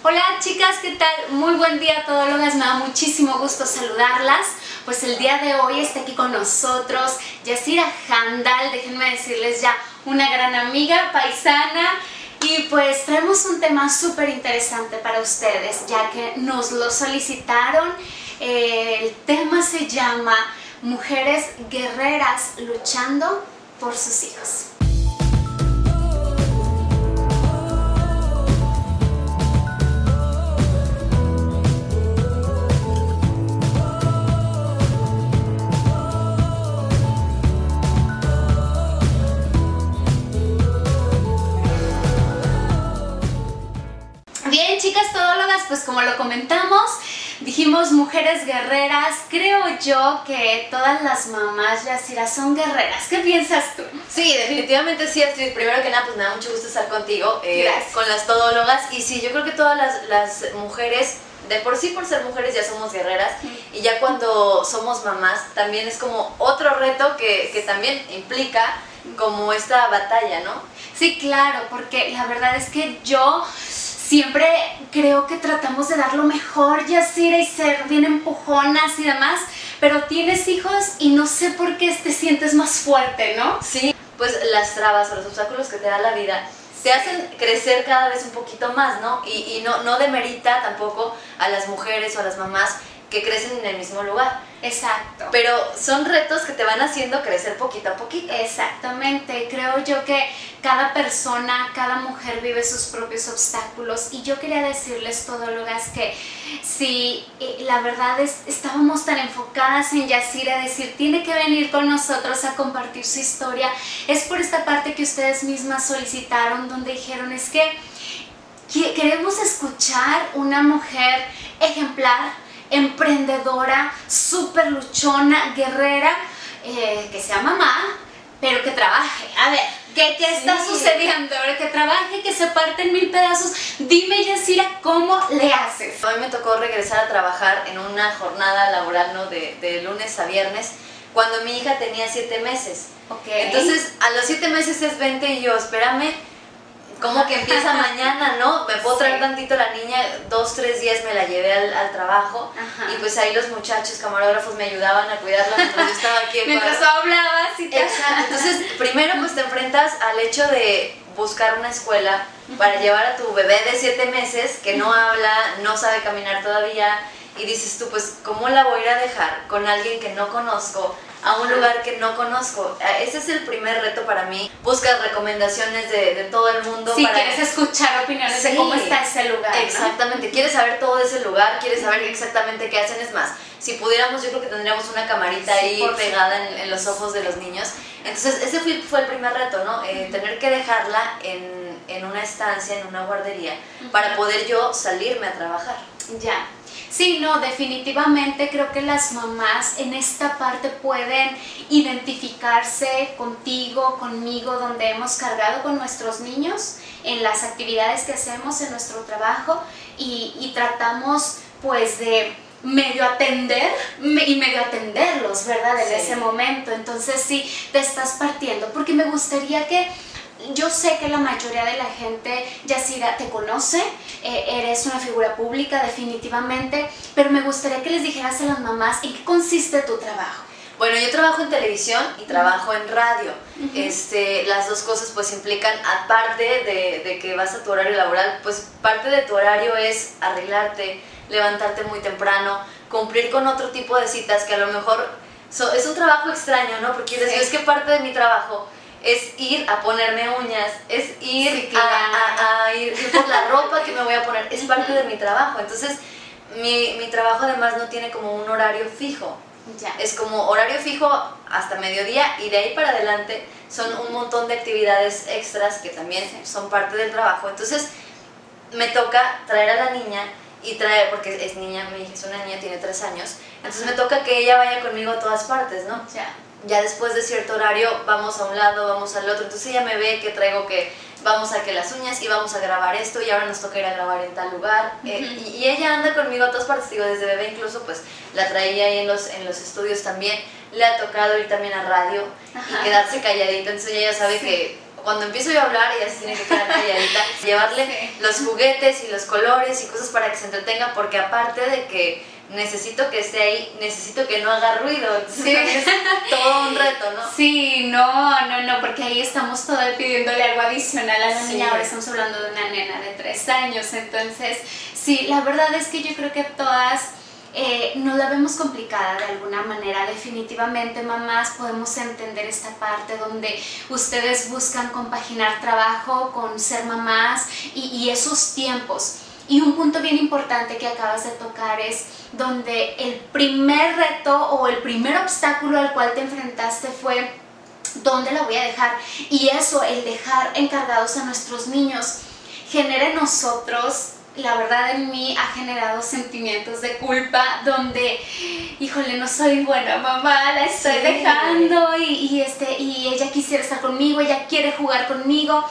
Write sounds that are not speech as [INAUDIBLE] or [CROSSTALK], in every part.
Hola chicas, ¿qué tal? Muy buen día todólogas, me da muchísimo gusto saludarlas. Pues el día de hoy está aquí con nosotros Yasira Handal, déjenme decirles ya, una gran amiga paisana. Y pues traemos un tema súper interesante para ustedes, ya que nos lo solicitaron. Eh, el tema se llama Mujeres Guerreras luchando por sus hijos. Pues como lo comentamos, dijimos mujeres guerreras. Creo yo que todas las mamás, Yasira, son guerreras. ¿Qué piensas tú? Sí, definitivamente sí, Astrid. Primero que nada, pues me da mucho gusto estar contigo, eh, Gracias. con las todólogas. Y sí, yo creo que todas las, las mujeres, de por sí por ser mujeres ya somos guerreras. Y ya cuando somos mamás, también es como otro reto que, que también implica como esta batalla, ¿no? Sí, claro, porque la verdad es que yo siempre creo que tratamos de dar lo mejor, Yasira, y ser bien empujonas y demás, pero tienes hijos y no sé por qué te sientes más fuerte, ¿no? Sí, pues las trabas o los obstáculos que te da la vida te hacen crecer cada vez un poquito más, ¿no? Y, y no, no demerita tampoco a las mujeres o a las mamás que crecen en el mismo lugar. Exacto. Pero son retos que te van haciendo crecer poquito a poquito. Exactamente, creo yo que cada persona, cada mujer vive sus propios obstáculos y yo quería decirles, todólogas, que si eh, la verdad es, estábamos tan enfocadas en Yasira, decir, tiene que venir con nosotros a compartir su historia, es por esta parte que ustedes mismas solicitaron, donde dijeron, es que- queremos escuchar una mujer ejemplar, emprendedora, súper luchona, guerrera, eh, que sea mamá, pero que trabaje. A ver, ¿qué, qué está Sí. sucediendo? A ver, que trabaje, que se parte en mil pedazos. Dime, Yasira, ¿cómo le haces? A mí me tocó regresar a trabajar en una jornada laboral, ¿no? De, de lunes a viernes, cuando mi hija tenía siete meses. Ok. Entonces, a los siete meses es 20 y yo, espérame, ¿cómo que empieza mañana, no? Me puedo traer Sí. tantito la niña, dos, tres días me la llevé al, al trabajo Ajá. y pues ahí los muchachos camarógrafos me ayudaban a cuidarla mientras yo estaba aquí. Mientras hablabas y te... Exacto. Entonces, primero pues te enfrentas al hecho de buscar una escuela para llevar a tu bebé de siete meses que no habla, no sabe caminar todavía y dices tú, pues, ¿cómo la voy a ir a dejar con alguien que no conozco? A un lugar que no conozco. Eh, Ese es el primer reto para mí. Buscas recomendaciones de, de todo el mundo. Si para... quieres escuchar opiniones de Sí. cómo está ese lugar. ¿no? Exactamente, quieres saber todo de ese lugar, quieres saber exactamente qué hacen. Es más, si pudiéramos, yo creo que tendríamos una camarita Sí, ahí pegada en, en los ojos de los niños. Entonces, ese fue, fue el primer reto, ¿no? Eh, tener que dejarla en, en una estancia, en una guardería, para poder yo salirme a trabajar. Ya. Sí, no, definitivamente creo que las mamás en esta parte pueden identificarse contigo, conmigo, donde hemos cargado con nuestros niños en las actividades que hacemos en nuestro trabajo y, y tratamos pues de medio atender y medio atenderlos, ¿verdad? En Sí. ese momento. Entonces sí, te estás partiendo, porque me gustaría que yo sé que la mayoría de la gente, Yasira, te conoce, eh, eres una figura pública definitivamente, pero me gustaría que les dijeras a las mamás en qué consiste tu trabajo. Bueno, yo trabajo en televisión y trabajo en radio. este, las dos cosas pues implican, aparte de, de que vas a tu horario laboral, pues parte de tu horario es arreglarte, levantarte muy temprano, cumplir con otro tipo de citas que a lo mejor so- es un trabajo extraño, ¿no? Porque Sí. es que parte de mi trabajo es ir a ponerme uñas, es ir Sí, a- claro. a, a ir, ir por la ropa que me voy a poner, es parte de mi trabajo. Entonces, mi, mi trabajo además no tiene como un horario fijo. Ya. Es como horario fijo hasta mediodía y de ahí para adelante son un montón de actividades extras que también son parte del trabajo. Entonces me toca traer a la niña y traer, porque es niña, mi hija es una niña, tiene tres años, entonces me toca que ella vaya conmigo a todas partes, ¿no? Ya. Ya después de cierto horario vamos a un lado, vamos al otro, entonces ella me ve que traigo que vamos a que las uñas y vamos a grabar esto y ahora nos toca ir a grabar en tal lugar. Eh, y, y ella anda conmigo a todas partes, digo, desde bebé incluso pues la traía ahí en los, en los estudios también. Le ha tocado ir también a radio Ajá. y quedarse calladita, entonces ella ya sabe Sí. que cuando empiezo yo a hablar, ella se tiene que quedar calladita, llevarle los juguetes y los colores y cosas para que se entretenga, porque aparte de que necesito que esté ahí, necesito que no haga ruido. Sí. [LAUGHS] Es todo un reto, ¿no? Sí, no, no, no, porque ahí estamos todavía pidiéndole algo adicional a la niña. Ahora estamos hablando de una nena de tres años. Entonces, sí, la verdad es que yo creo que todas eh, nos la vemos complicada de alguna manera. Definitivamente, mamás, podemos entender esta parte donde ustedes buscan compaginar trabajo con ser mamás y, y esos tiempos. Y un punto bien importante que acabas de tocar es donde el primer reto o el primer obstáculo al cual te enfrentaste fue dónde la voy a dejar. Y eso, el dejar encargados a nuestros niños, genera en nosotros la verdad en mí ha generado sentimientos de culpa donde, híjole, no soy buena mamá, la estoy dejando y, este, y ella quisiera estar conmigo, ella quiere jugar conmigo,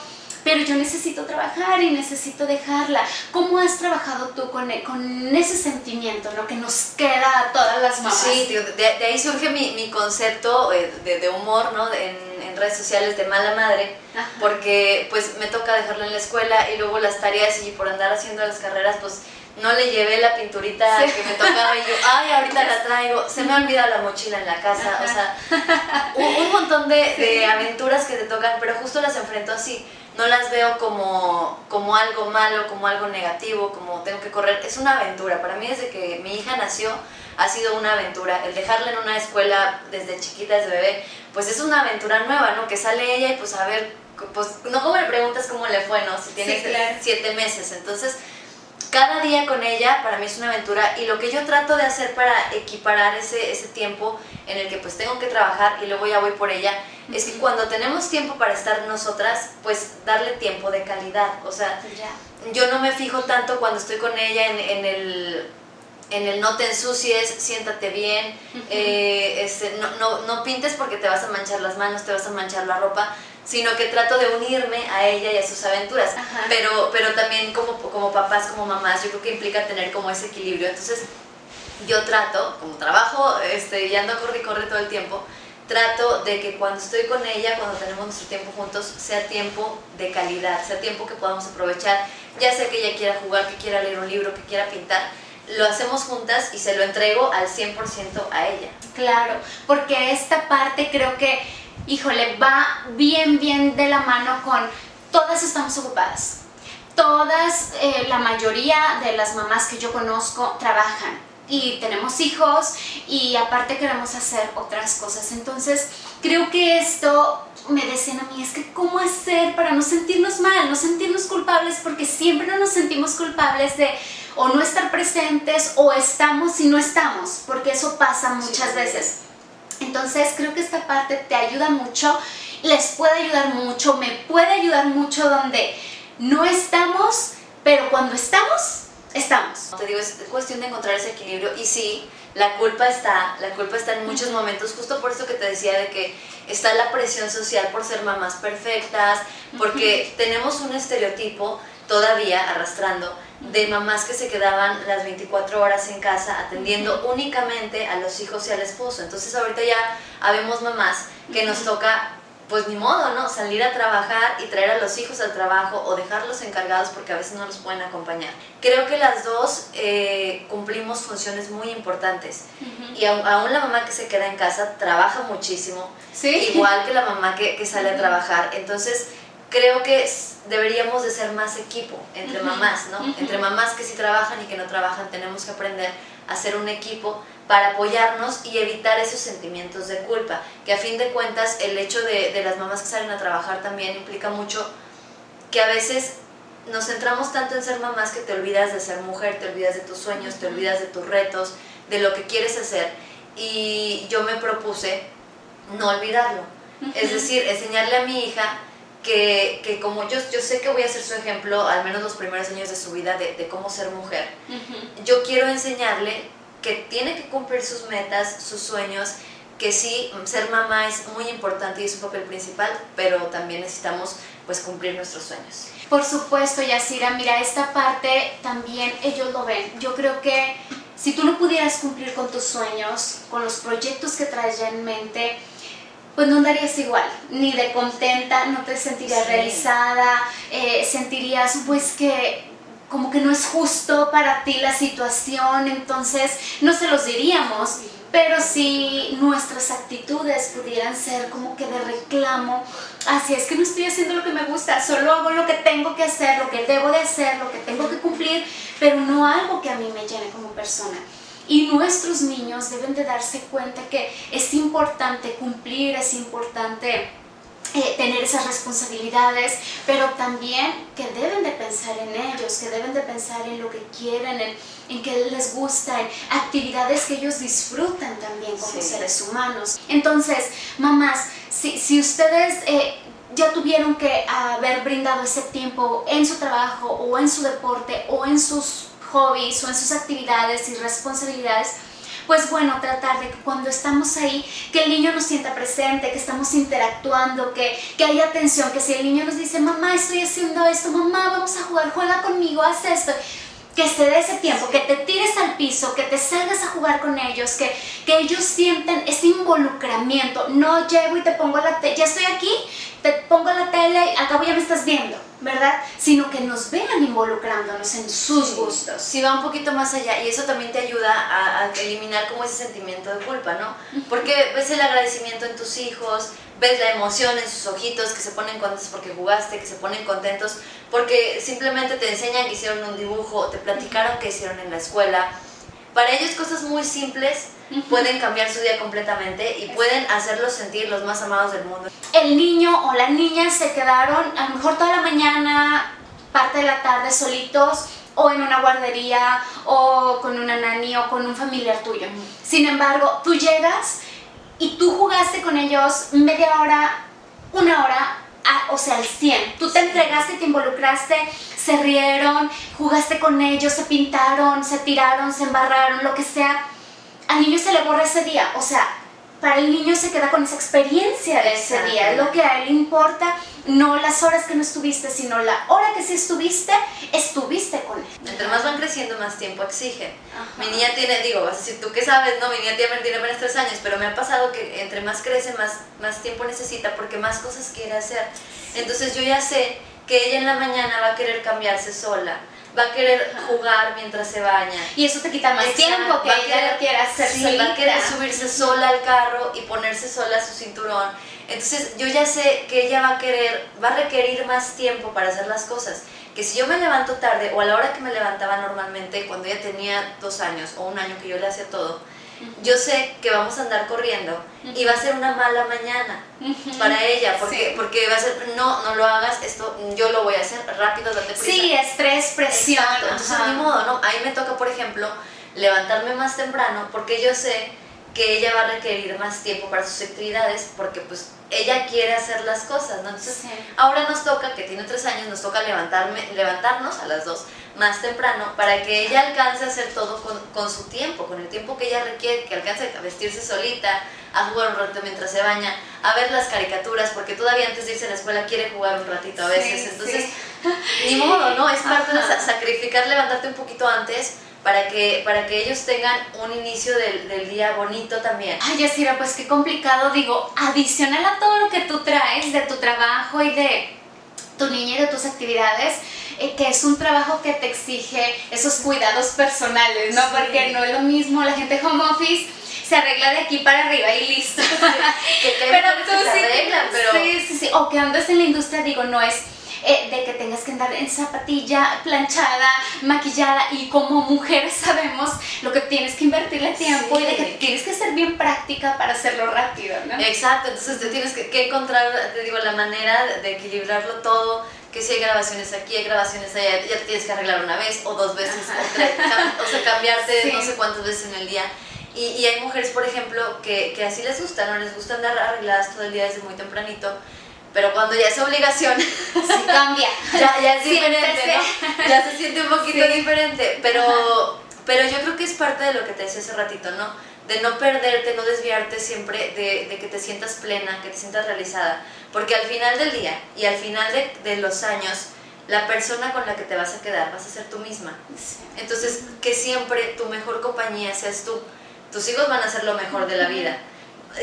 pero yo necesito trabajar y necesito dejarla. ¿Cómo has trabajado tú con, con ese sentimiento ¿no? que nos queda a todas las mamás? Sí, de, ahí surge mi, mi concepto eh, de, de humor ¿no? en, redes sociales de mala madre, porque pues me toca dejarla en la escuela y luego las tareas y por andar haciendo las carreras pues no le llevé la pinturita que me tocaba y yo, [LAUGHS] ay, ahorita la traigo, se me ha olvidado la mochila en la casa, o sea, un, montón de, de, aventuras que te tocan, pero justo las enfrento así, no las veo como, como algo malo, como algo negativo, como tengo que correr, es una aventura, para mí desde que mi hija nació ha sido una aventura, el dejarla en una escuela desde chiquita, desde bebé, pues es una aventura nueva, ¿no? Que sale ella y pues a ver, pues no como le preguntas cómo le fue, ¿no? Si tiene siete meses. Entonces, cada día con ella para mí es una aventura y lo que yo trato de hacer para equiparar ese, ese tiempo en el que pues tengo que trabajar y luego ya voy por ella, es que cuando tenemos tiempo para estar nosotras, pues darle tiempo de calidad. O sea, yo no me fijo tanto cuando estoy con ella en, en el en el no te ensucies, siéntate bien, eh, este, no, no, no, pintes porque te vas a manchar las manos, te vas a manchar la ropa, sino que trato de unirme a ella y a sus aventuras. Pero, pero también como, como papás, como mamás, yo creo que implica tener como ese equilibrio. Entonces, yo trato, como trabajo este, y ando a correr y corre todo el tiempo, trato de que cuando estoy con ella, cuando tenemos nuestro tiempo juntos, sea tiempo de calidad, sea tiempo que podamos aprovechar, ya sea que ella quiera jugar, que quiera leer un libro, que quiera pintar, lo hacemos juntas y se lo entrego al 100% a ella. Claro, porque esta parte creo que, híjole, va bien, bien de la mano con todas estamos ocupadas. Todas, eh, la mayoría de las mamás que yo conozco trabajan y tenemos hijos y aparte queremos hacer otras cosas. Entonces, creo que esto me decían a mí, es que cómo hacer para no sentirnos mal, no sentirnos culpables, porque siempre nos sentimos culpables de o no estar presentes o estamos y no estamos, porque eso pasa muchas veces. Entonces creo que esta parte te ayuda mucho, les puede ayudar mucho, me puede ayudar mucho donde no estamos, pero cuando estamos, estamos. Te digo, es cuestión de encontrar ese equilibrio y sí, la culpa está, la culpa está en muchos momentos, justo por eso que te decía de que está la presión social por ser mamás perfectas, porque tenemos un estereotipo todavía arrastrando de mamás que se quedaban las 24 horas en casa atendiendo únicamente a los hijos y al esposo. Entonces ahorita ya habemos mamás que nos toca, pues ni modo, ¿no? Salir a trabajar y traer a los hijos al trabajo o dejarlos encargados porque a veces no los pueden acompañar. Creo que las dos eh, cumplimos funciones muy importantes. Y aún la mamá que se queda en casa trabaja muchísimo, igual que la mamá que, que sale a trabajar. Entonces, creo que deberíamos de ser más equipo entre mamás, ¿no? Entre mamás que sí trabajan y que no trabajan, tenemos que aprender a ser un equipo para apoyarnos y evitar esos sentimientos de culpa, que a fin de cuentas el hecho de, de las mamás que salen a trabajar también implica mucho que a veces nos centramos tanto en ser mamás que te olvidas de ser mujer, te olvidas de tus sueños, te olvidas de tus retos, de lo que quieres hacer. Y yo me propuse no olvidarlo. Es decir, enseñarle a mi hija que, como yo, yo sé que voy a ser su ejemplo, al menos los primeros años de su vida, de, cómo ser mujer, yo quiero enseñarle que tiene que cumplir sus metas, sus sueños, que sí, ser mamá es muy importante y es un papel principal, pero también necesitamos pues cumplir nuestros sueños. Por supuesto, Yasira, mira, esta parte también ellos lo ven. Yo creo que si tú no pudieras cumplir con tus sueños, con los proyectos que traes ya en mente, pues no andarías igual, ni de contenta, no te sentirías realizada, eh, sentirías pues que como que no es justo para ti la situación, entonces no se los diríamos, pero si nuestras actitudes pudieran ser como que de reclamo, así es que no estoy haciendo lo que me gusta, solo hago lo que tengo que hacer, lo que debo de hacer, lo que tengo que cumplir, pero no algo que a mí me llene como persona. Y nuestros niños deben de darse cuenta que es importante cumplir, es importante eh, tener esas responsabilidades, pero también que deben de pensar en ellos, que deben de pensar en lo que quieren, en, en que les gusta, en actividades que ellos disfrutan también como seres humanos. Entonces, mamás, si, si ustedes... Eh, ya tuvieron que haber brindado ese tiempo en su trabajo o en su deporte o en sus hobbies o en sus actividades y responsabilidades, pues bueno, tratar de que cuando estamos ahí, que el niño nos sienta presente, que estamos interactuando, que, que haya atención, que si el niño nos dice, mamá, estoy haciendo esto, mamá, vamos a jugar, juega conmigo, haz esto, que se dé ese tiempo, que te tires al piso, que te salgas a jugar con ellos, que, que ellos sientan ese involucramiento. No llego y te pongo la tele, ya estoy aquí, te pongo la tele, al cabo ya me estás viendo, ¿verdad? Sino que nos vean involucrándonos en sus gustos. Sí, va un poquito más allá y eso también te ayuda a, a eliminar como ese sentimiento de culpa, ¿no? Porque ves el agradecimiento en tus hijos, ves la emoción en sus ojitos, que se ponen contentos porque jugaste, que se ponen contentos porque simplemente te enseñan que hicieron un dibujo, te platicaron que hicieron en la escuela. Para ellos cosas muy simples pueden cambiar su día completamente y pueden hacerlos sentir los más amados del mundo. El niño o la niña se quedaron a lo mejor toda la mañana, parte de la tarde solitos o en una guardería o con una nani o con un familiar tuyo. Sin embargo, tú llegas y tú jugaste con ellos media hora, una hora, o sea, al 100. Tú te entregaste, te involucraste, se rieron, jugaste con ellos, se pintaron, se tiraron, se embarraron, lo que sea. Al niño se le borra ese día, o sea, para el niño se queda con esa experiencia de ese día, es lo que a él importa, no las horas que no estuviste, sino la hora que sí estuviste, estuviste con él. Entre más van creciendo, más tiempo exigen. Mi niña tiene, digo, vas a decir, ¿tú qué sabes? No, mi niña tiene, tiene apenas tres años, pero me ha pasado que entre más crece, más, más tiempo necesita porque más cosas quiere hacer. Entonces yo ya sé que ella en la mañana va a querer cambiarse sola va a querer jugar mientras se baña. Y eso te quita más tiempo que ella quiera hacer sí, va a querer subirse sola al carro y ponerse sola su cinturón. Entonces yo ya sé que ella va a querer, va a requerir más tiempo para hacer las cosas. Que si yo me levanto tarde o a la hora que me levantaba normalmente, cuando ella tenía dos años o un año que yo le hacía todo, yo sé que vamos a andar corriendo y va a ser una mala mañana para ella, porque, porque va a ser, no, no lo hagas, esto yo lo voy a hacer rápido, date prisa. Sí, estrés, presión. entonces ni modo, ¿no? Ahí me toca, por ejemplo, levantarme más temprano porque yo sé que ella va a requerir más tiempo para sus actividades porque pues ella quiere hacer las cosas, ¿no? Entonces, ahora nos toca, que tiene tres años, nos toca levantarme, levantarnos a las dos más temprano para que ella alcance a hacer todo con, con, su tiempo, con el tiempo que ella requiere, que alcance a vestirse solita, a jugar un rato mientras se baña, a ver las caricaturas, porque todavía antes de irse a la escuela quiere jugar un ratito a veces, entonces, [LAUGHS] ni modo, ¿no? Es parte de sacrificar levantarte un poquito antes para que, para que ellos tengan un inicio del, del día bonito también. Ay, Yasira, pues qué complicado, digo, adicional a todo lo que tú traes de tu trabajo y de tu niña y de tus actividades, eh, que es un trabajo que te exige esos cuidados personales, ¿no? Porque no es lo mismo la gente home office se arregla de aquí para arriba y listo. [LAUGHS] pero tú sí, pero... sí, sí, sí, o que andas en la industria, digo, no es eh, de que tengas que andar en zapatilla, planchada, maquillada y como mujeres [LAUGHS] sabemos lo que tienes que invertirle tiempo y de que tienes que ser bien práctica para hacerlo rápido, ¿no? Exacto, entonces te tienes que, encontrar, te digo, la manera de equilibrarlo todo que si hay grabaciones aquí, hay grabaciones allá, ya te tienes que arreglar una vez o dos veces, o, tres, o sea, cambiarte [LAUGHS] no sé cuántas veces en el día. Y, y hay mujeres, por ejemplo, que, que, así les gusta, ¿no? Les gusta andar arregladas todo el día desde muy tempranito pero cuando ya es obligación, sí cambia. [LAUGHS] ya, ya es diferente, ¿no? [LAUGHS] Ya se siente un poquito diferente, pero, pero yo creo que es parte de lo que te decía hace ratito, ¿no? De no perderte, no desviarte siempre, de, de que te sientas plena, que te sientas realizada, porque al final del día y al final de, de los años, la persona con la que te vas a quedar vas a ser tú misma. Entonces, que siempre tu mejor compañía seas tú. Tus hijos van a ser lo mejor de la vida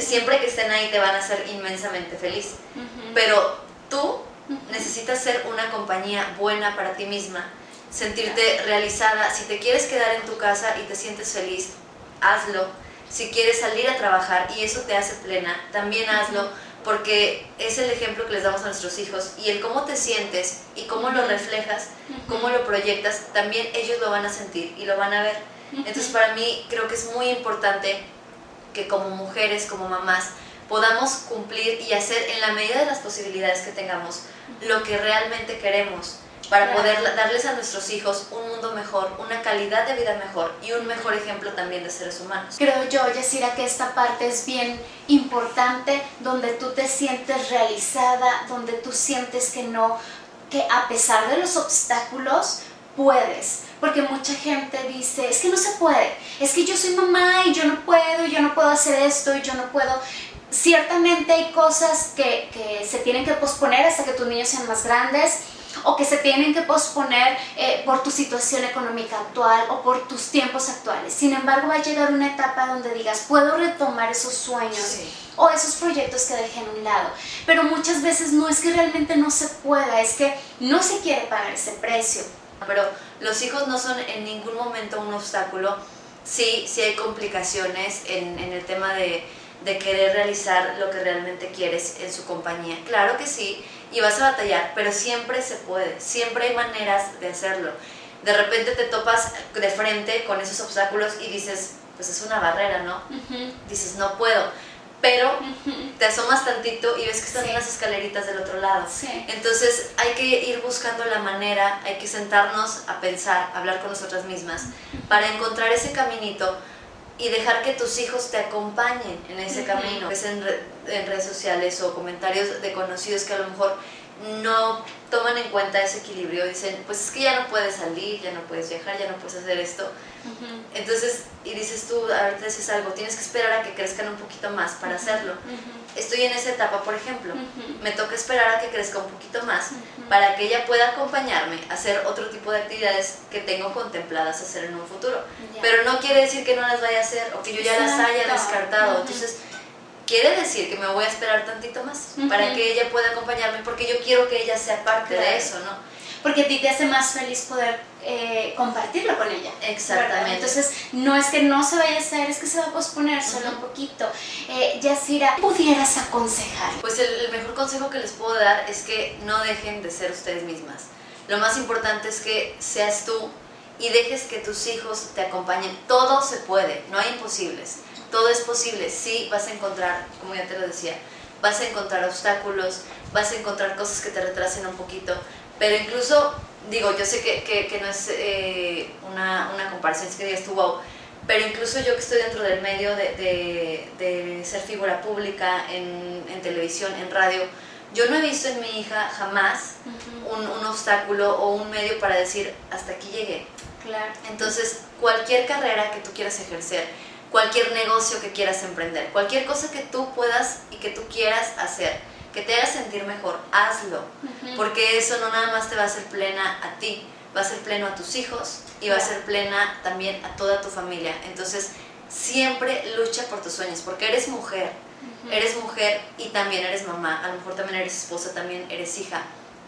siempre que estén ahí te van a hacer inmensamente feliz. Pero tú necesitas ser una compañía buena para ti misma, sentirte realizada. Si te quieres quedar en tu casa y te sientes feliz, hazlo. Si quieres salir a trabajar y eso te hace plena, también hazlo porque es el ejemplo que les damos a nuestros hijos y el cómo te sientes y cómo lo reflejas, cómo lo proyectas, también ellos lo van a sentir y lo van a ver. Entonces para mí creo que es muy importante que como mujeres, como mamás, podamos cumplir y hacer en la medida de las posibilidades que tengamos lo que realmente queremos para poder darles a nuestros hijos un mundo mejor, una calidad de vida mejor y un mejor ejemplo también de seres humanos. Creo yo, Yasira, que esta parte es bien importante, donde tú te sientes realizada, donde tú sientes que no, que a pesar de los obstáculos, puedes. Porque mucha gente dice, es que no se puede, es que yo soy mamá y yo no puedo, yo no puedo hacer esto y yo no puedo ciertamente hay cosas que, que, se tienen que posponer hasta que tus niños sean más grandes o que se tienen que posponer eh, por tu situación económica actual o por tus tiempos actuales. Sin embargo, va a llegar una etapa donde digas, puedo retomar esos sueños. o esos proyectos que dejé en un lado. Pero muchas veces no es que realmente no se pueda, es que no se quiere pagar ese precio. Pero los hijos no son en ningún momento un obstáculo. Sí, sí hay complicaciones en, en el tema de, de querer realizar lo que realmente quieres en su compañía. Claro que sí, y vas a batallar, pero siempre se puede, siempre hay maneras de hacerlo. De repente te topas de frente con esos obstáculos y dices, pues es una barrera, ¿no? Dices, no puedo. Pero te asomas tantito y ves que están las escaleritas del otro lado. Entonces hay que ir buscando la manera, hay que sentarnos a pensar, a hablar con nosotras mismas, para encontrar ese caminito y dejar que tus hijos te acompañen en ese camino. Es en, en, redes sociales o comentarios de conocidos que a lo mejor no toman en cuenta ese equilibrio, dicen, pues es que ya no puedes salir, ya no puedes viajar, ya no puedes hacer esto. Entonces, y dices tú, a ver, te dices algo, tienes que esperar a que crezcan un poquito más para hacerlo. Estoy en esa etapa, por ejemplo, me toca esperar a que crezca un poquito más para que ella pueda acompañarme a hacer otro tipo de actividades que tengo contempladas hacer en un futuro. Pero no quiere decir que no las vaya a hacer o que yo ya las haya descartado. Entonces, quiere decir que me voy a esperar tantito más para que ella pueda acompañarme porque yo quiero que ella sea parte de eso, ¿no? Porque a ti te hace más feliz poder eh, compartirlo con ella. Exactamente. Entonces, no es que no se vaya a hacer, es que se va a posponer solo un poquito. Eh, Yasira, ¿pudieras aconsejar? Pues el, mejor consejo que les puedo dar es que no dejen de ser ustedes mismas. Lo más importante es que seas tú y dejes que tus hijos te acompañen. Todo se puede, no hay imposibles todo es posible, sí vas a encontrar, como ya te lo decía, vas a encontrar obstáculos, vas a encontrar cosas que te retrasen un poquito, pero incluso, digo, yo sé que, que, no es eh, una, una, comparación, es que digas tú, wow, pero incluso yo que estoy dentro del medio de, de, ser figura pública en, en, televisión, en radio, yo no he visto en mi hija jamás un, un, obstáculo o un medio para decir, hasta aquí llegué. Claro. Entonces, cualquier carrera que tú quieras ejercer, cualquier negocio que quieras emprender, cualquier cosa que tú puedas y que tú quieras hacer, que te haga sentir mejor, hazlo, porque eso no nada más te va a hacer plena a ti, va a ser pleno a tus hijos y va a ser plena también a toda tu familia. Entonces, siempre lucha por tus sueños, porque eres mujer, eres mujer y también eres mamá, a lo mejor también eres esposa, también eres hija,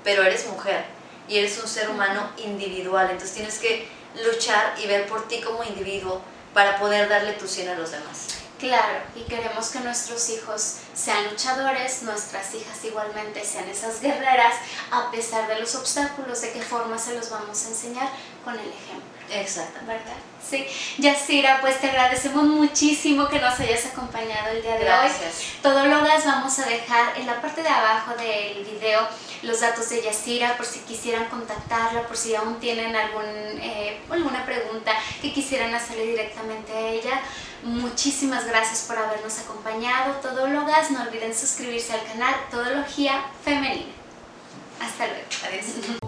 pero eres mujer y eres un ser humano individual, entonces tienes que luchar y ver por ti como individuo para poder darle tu 100 a los demás. Claro, y queremos que nuestros hijos sean luchadores, nuestras hijas igualmente sean esas guerreras, a pesar de los obstáculos, de qué forma se los vamos a enseñar con el ejemplo. Exacto. ¿Verdad? Sí. Yacira, pues te agradecemos muchísimo que nos hayas acompañado el día de Gracias. hoy. Todólogas vamos a dejar en la parte de abajo del video los datos de Yacira por si quisieran contactarla, por si aún tienen algún, eh, alguna pregunta que quisieran hacerle directamente a ella. Muchísimas gracias por habernos acompañado, Todólogas. No olviden suscribirse al canal Todología Femenina. Hasta luego. Adiós.